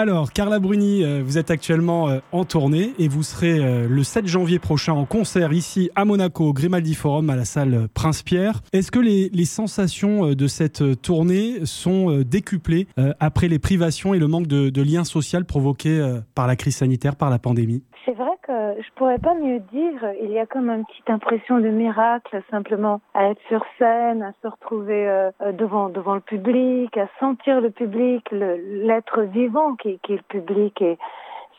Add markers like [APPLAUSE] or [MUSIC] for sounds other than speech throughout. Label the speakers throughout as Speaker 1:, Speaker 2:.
Speaker 1: Alors, Carla Bruni, euh, vous êtes actuellement euh, en tournée et vous serez euh, le 7 janvier prochain en concert ici à Monaco, au Grimaldi Forum, à la salle Prince-Pierre. Est-ce que les, les, sensations de cette tournée sont décuplées après les privations et le manque de, de lien social provoqué par la crise sanitaire, par la pandémie?
Speaker 2: C'est vrai que je pourrais pas mieux dire. Il y a comme une petite impression de miracle, simplement à être sur scène, à se retrouver devant devant le public, à sentir le public, l'être vivant qui qui, est le public et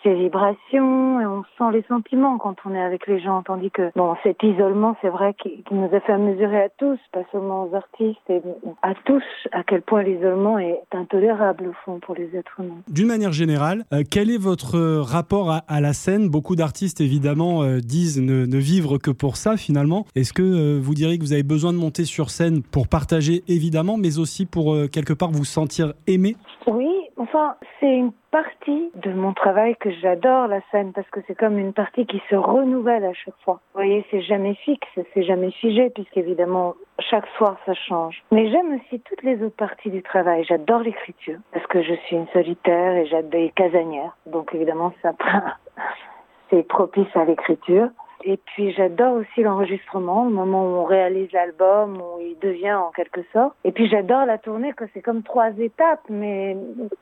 Speaker 2: ses vibrations et on sent les sentiments quand on est avec les gens. Tandis que bon, cet isolement, c'est vrai qu'il nous a fait mesurer à tous, pas seulement aux artistes, et à tous, à quel point l'isolement est intolérable au fond pour les êtres humains.
Speaker 1: D'une manière générale, euh, quel est votre rapport à, la scène? Beaucoup d'artistes évidemment euh, disent ne, ne, vivre que pour ça finalement. Est-ce que euh, vous diriez que vous avez besoin de monter sur scène pour partager évidemment, mais aussi pour quelque part vous sentir aimé?
Speaker 2: Oui, enfin c'est une partie de mon travail que j'adore la scène parce que c'est comme une partie qui se renouvelle à chaque fois. Vous voyez, c'est jamais fixe, c'est jamais figé puisqu'évidemment chaque soir ça change. Mais j'aime aussi toutes les autres parties du travail. J'adore l'écriture parce que je suis une solitaire et j'adore casanières. Donc évidemment ça [LAUGHS] c'est propice à l'écriture. Et puis j'adore aussi l'enregistrement, le moment où on réalise l'album, où il devient en quelque sorte. Et puis j'adore la tournée, que c'est comme trois étapes, mais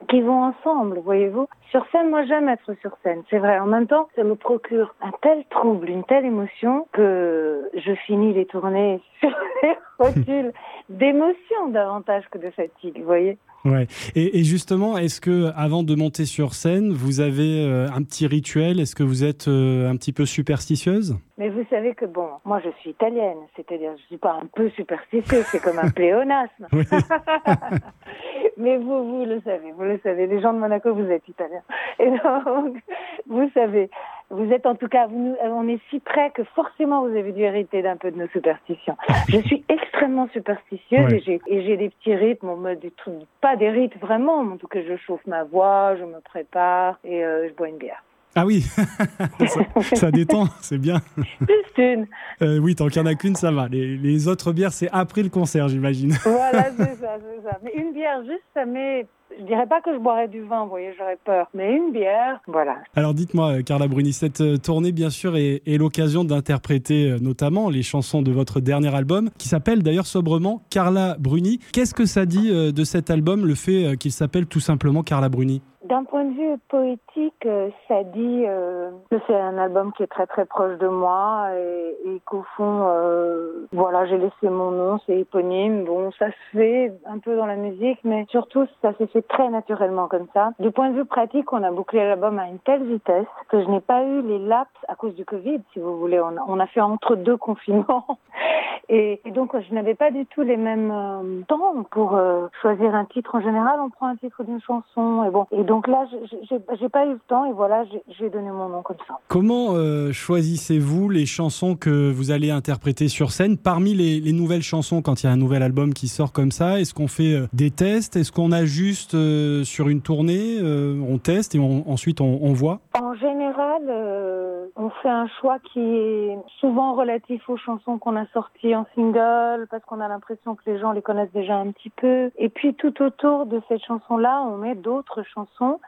Speaker 2: qui vont ensemble, voyez-vous. Sur scène, moi j'aime être sur scène, c'est vrai. En même temps, ça me procure un tel trouble, une telle émotion que je finis les tournées [LAUGHS] sur les rotules d'émotion davantage que de fatigue, voyez.
Speaker 1: Ouais. Et, et justement, est-ce que avant de monter sur scène, vous avez euh, un petit rituel? Est-ce que vous êtes euh, un petit peu superstitieuse?
Speaker 2: Mais vous savez que bon, moi je suis italienne, c'est-à-dire je suis pas un peu superstitieuse, c'est comme un [LAUGHS] pléonasme. [LAUGHS] Mais vous, vous le savez, vous le savez. Les gens de Monaco, vous êtes italiens. Et donc, vous savez. Vous êtes en tout cas, vous, on est si près que forcément vous avez dû hériter d'un peu de nos superstitions. [LAUGHS] Je suis extrêmement superstitieuse et j'ai des petits rythmes, on des trucs, pas des rythmes vraiment, mais en tout cas je chauffe ma voix, je me prépare et euh, je bois une bière.
Speaker 1: Ah oui, [LAUGHS] ça, détend, c'est bien.
Speaker 2: Juste une.
Speaker 1: Euh, oui, tant qu'il n'y en a qu'une, ça va. Les, les autres bières, c'est après le concert, j'imagine.
Speaker 2: Voilà, [LAUGHS] c'est ça, c'est ça. Mais une bière, juste, ça met je dirais pas que je boirais du vin, vous voyez, j'aurais peur. Mais une bière, voilà.
Speaker 1: Alors dites-moi, euh, Carla Bruni, cette euh, tournée, bien sûr, est, l'occasion d'interpréter notamment les chansons de votre dernier album, qui s'appelle d'ailleurs sobrement Carla Bruni. Qu'est-ce que ça dit de cet album, le fait qu'il s'appelle tout simplement Carla Bruni?
Speaker 2: D'un point de vue poétique, euh, ça dit euh, que c'est un album qui est très très proche de moi et, et qu'au fond, euh, voilà, j'ai laissé mon nom, c'est éponyme. Bon, ça se fait un peu dans la musique, mais surtout ça s'est fait très naturellement comme ça. Du point de vue pratique, on a bouclé l'album à une telle vitesse que je n'ai pas eu les laps à cause du Covid, si vous voulez. On a, on a fait entre deux confinements. [LAUGHS] Et, et, donc, je n'avais pas du tout les mêmes euh, temps pour euh, choisir un titre. En général, on prend un titre d'une chanson. Et bon, donc là, j'ai pas eu le temps. Et voilà, j'ai donné mon nom comme ça.
Speaker 1: Comment euh, choisissez-vous les chansons que vous allez interpréter sur scène Parmi les, les nouvelles chansons, quand il y a un nouvel album qui sort comme ça, est-ce qu'on fait des tests? Est-ce qu'on ajuste sur une tournée On teste et on, ensuite on, on, voit?
Speaker 2: En général, on fait un choix qui est souvent relatif aux chansons qu'on a sorties en single parce qu'on a l'impression que les gens les connaissent déjà un petit peu. Et puis tout autour de cette chanson-là, on met d'autres chansons garçon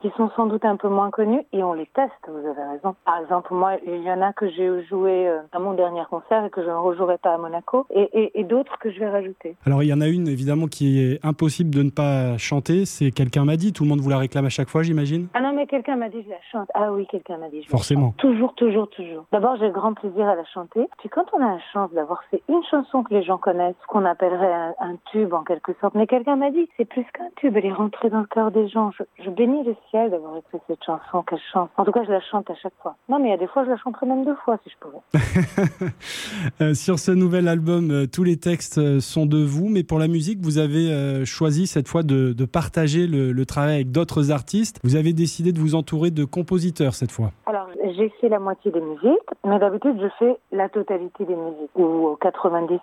Speaker 2: qui sont sans doute un peu moins connus et on les teste, vous avez raison. Par exemple, moi, il y en a que j'ai joué euh, à mon dernier concert et que je ne rejouerai pas à Monaco et, et, et d'autres que je vais rajouter.
Speaker 1: Alors, il y en a une, évidemment, qui est impossible de ne pas chanter, c'est Quelqu'un m'a dit, tout le monde vous la réclame à chaque fois, j'imagine
Speaker 2: Ah non, mais quelqu'un m'a dit, je la chante. Ah oui, quelqu'un m'a dit, je
Speaker 1: Forcément.
Speaker 2: Toujours, toujours, toujours. D'abord, j'ai grand plaisir à la chanter. Puis quand on a la chance d'avoir fait une chanson que les gens connaissent, qu'on appellerait un, tube en quelque sorte, mais quelqu'un m'a dit, c'est plus qu'un tube, elle est rentrée dans le cœur des gens. Je, je bénis le ciel d'avoir écrit cette chanson qu'elle chante. En tout cas, je la chante à chaque fois. Non, mais il y a des fois, je la chanterai même deux fois si je pouvais. [LAUGHS]
Speaker 1: euh, sur ce nouvel album, euh, tous les textes euh, sont de vous, mais pour la musique, vous avez euh, choisi cette fois de, de partager le, le, travail avec d'autres artistes. Vous avez décidé de vous entourer de compositeurs cette fois.
Speaker 2: Alors, j'ai fait la moitié des musiques, mais d'habitude je fais la totalité des musiques, ou 90%.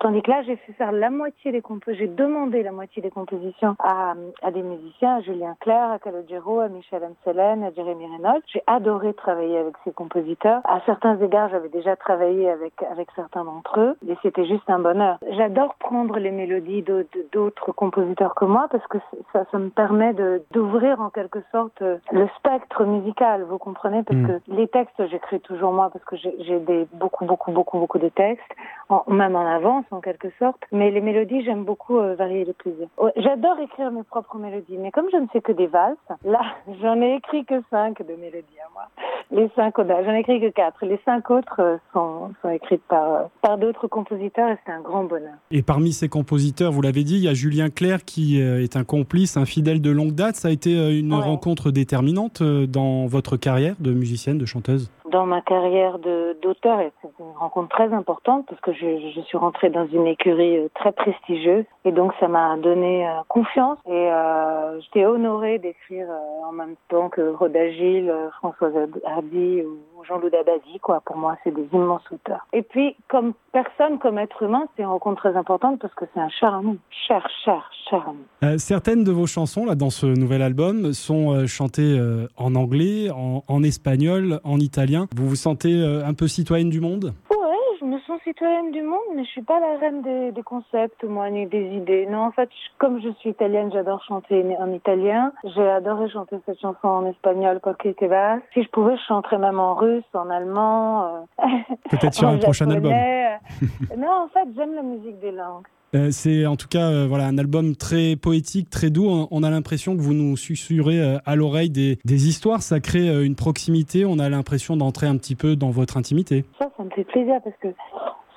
Speaker 2: Tandis que là, j'ai fait faire la moitié des compositions, j'ai demandé la moitié des compositions à, des musiciens, à Julien Clerc, à Calogero, à Michel Amselen, à Jérémy Reynolds. J'ai adoré travailler avec ces compositeurs. À certains égards, j'avais déjà travaillé avec, certains d'entre eux, et c'était juste un bonheur. J'adore prendre les mélodies d'autres compositeurs que moi, parce que ça, ça me permet d'ouvrir en quelque sorte le spectre musical, vous comprenez Parce mm. que les textes, j'écris toujours moi, parce que j'ai des beaucoup, beaucoup, beaucoup, beaucoup de textes, en, même en avance en quelque sorte. Mais les mélodies, j'aime beaucoup euh, varier le plaisir. J'adore écrire mes propres mélodies, mais comme je ne fais que des valses, là, [LAUGHS] j'en ai écrit que cinq de mélodies à moi. Les cinq, j'en ai écrit que quatre. Les cinq autres euh, sont, sont écrites par, euh, par d'autres compositeurs et c'est un grand bonheur.
Speaker 1: Et parmi ces compositeurs, vous l'avez dit, il y a Julien Clerc qui est un complice, un fidèle de longue date. Ça a été une rencontre déterminante dans votre carrière de musicienne, de chanteuse?
Speaker 2: Dans ma carrière d'auteur c'est une rencontre très importante parce que je, je, suis rentrée dans une écurie euh, très prestigieuse et donc ça m'a donné euh, confiance et euh, j'étais honorée d'écrire euh, en même temps que Rhoda Gilles, Françoise Hardy ou Jean-Loup Dabadi quoi. Pour moi, c'est des immenses auteurs. Et puis comme personne, comme être humain, c'est une rencontre très importante parce que c'est un cher ami, cher, cher, cher
Speaker 1: ami. certaines de vos chansons là dans ce nouvel album sont chantées en anglais, en, espagnol, en italien vous vous sentez euh, un peu citoyenne du monde
Speaker 2: Ouais, je me sens citoyenne du monde, mais je suis pas la reine des, concepts, moi, ni des idées. Non, en fait, comme je suis italienne, j'adore chanter en italien. J'ai adoré chanter cette chanson en espagnol, Coquille que vas? Si je pouvais, je chanterais même en russe, en allemand.
Speaker 1: Euh, Peut-être sur [LAUGHS] un prochain album. [LAUGHS]
Speaker 2: non, en fait, j'aime la musique des langues.
Speaker 1: Euh, c'est en tout cas euh, voilà un album très poétique, très doux. On, a l'impression que vous nous susurrez euh, à l'oreille des, des, histoires. Ça crée une proximité. On a l'impression d'entrer un petit peu dans votre intimité.
Speaker 2: Ça, ça me fait plaisir parce que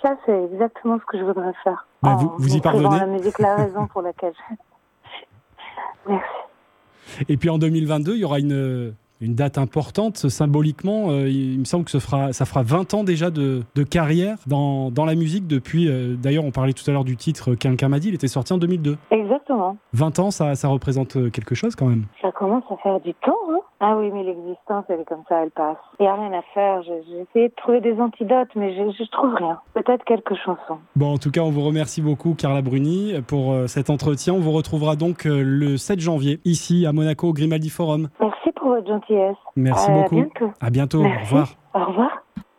Speaker 2: ça, c'est exactement ce que je voudrais faire.
Speaker 1: Bah, vous, vous y parvenez.
Speaker 2: la musique, la raison pour laquelle. [LAUGHS] Merci.
Speaker 1: Et puis en 2022, il y aura une une date importante symboliquement. Euh, il me semble que ça fera, ça fera 20 ans déjà de, de carrière dans, dans, la musique depuis. Euh, d'ailleurs, on parlait tout à l'heure du titre Quelqu'un m'a dit, il était sorti en 2002.
Speaker 2: Exactement.
Speaker 1: 20 ans, ça, ça représente euh, quelque chose quand même.
Speaker 2: Ça commence à faire du temps, hein ah oui, mais l'existence, elle est comme ça, elle passe. Il n'y a rien à faire. J'ai essayé de trouver des antidotes, mais je, je trouve rien. Peut-être quelques chansons.
Speaker 1: Bon, en tout cas, on vous remercie beaucoup, Carla Bruni, pour cet entretien. On vous retrouvera donc le 7 janvier, ici à Monaco, au Grimaldi Forum.
Speaker 2: Merci pour votre gentillesse.
Speaker 1: Merci beaucoup.
Speaker 2: À bientôt.
Speaker 1: À bientôt. Au revoir.
Speaker 2: Au revoir.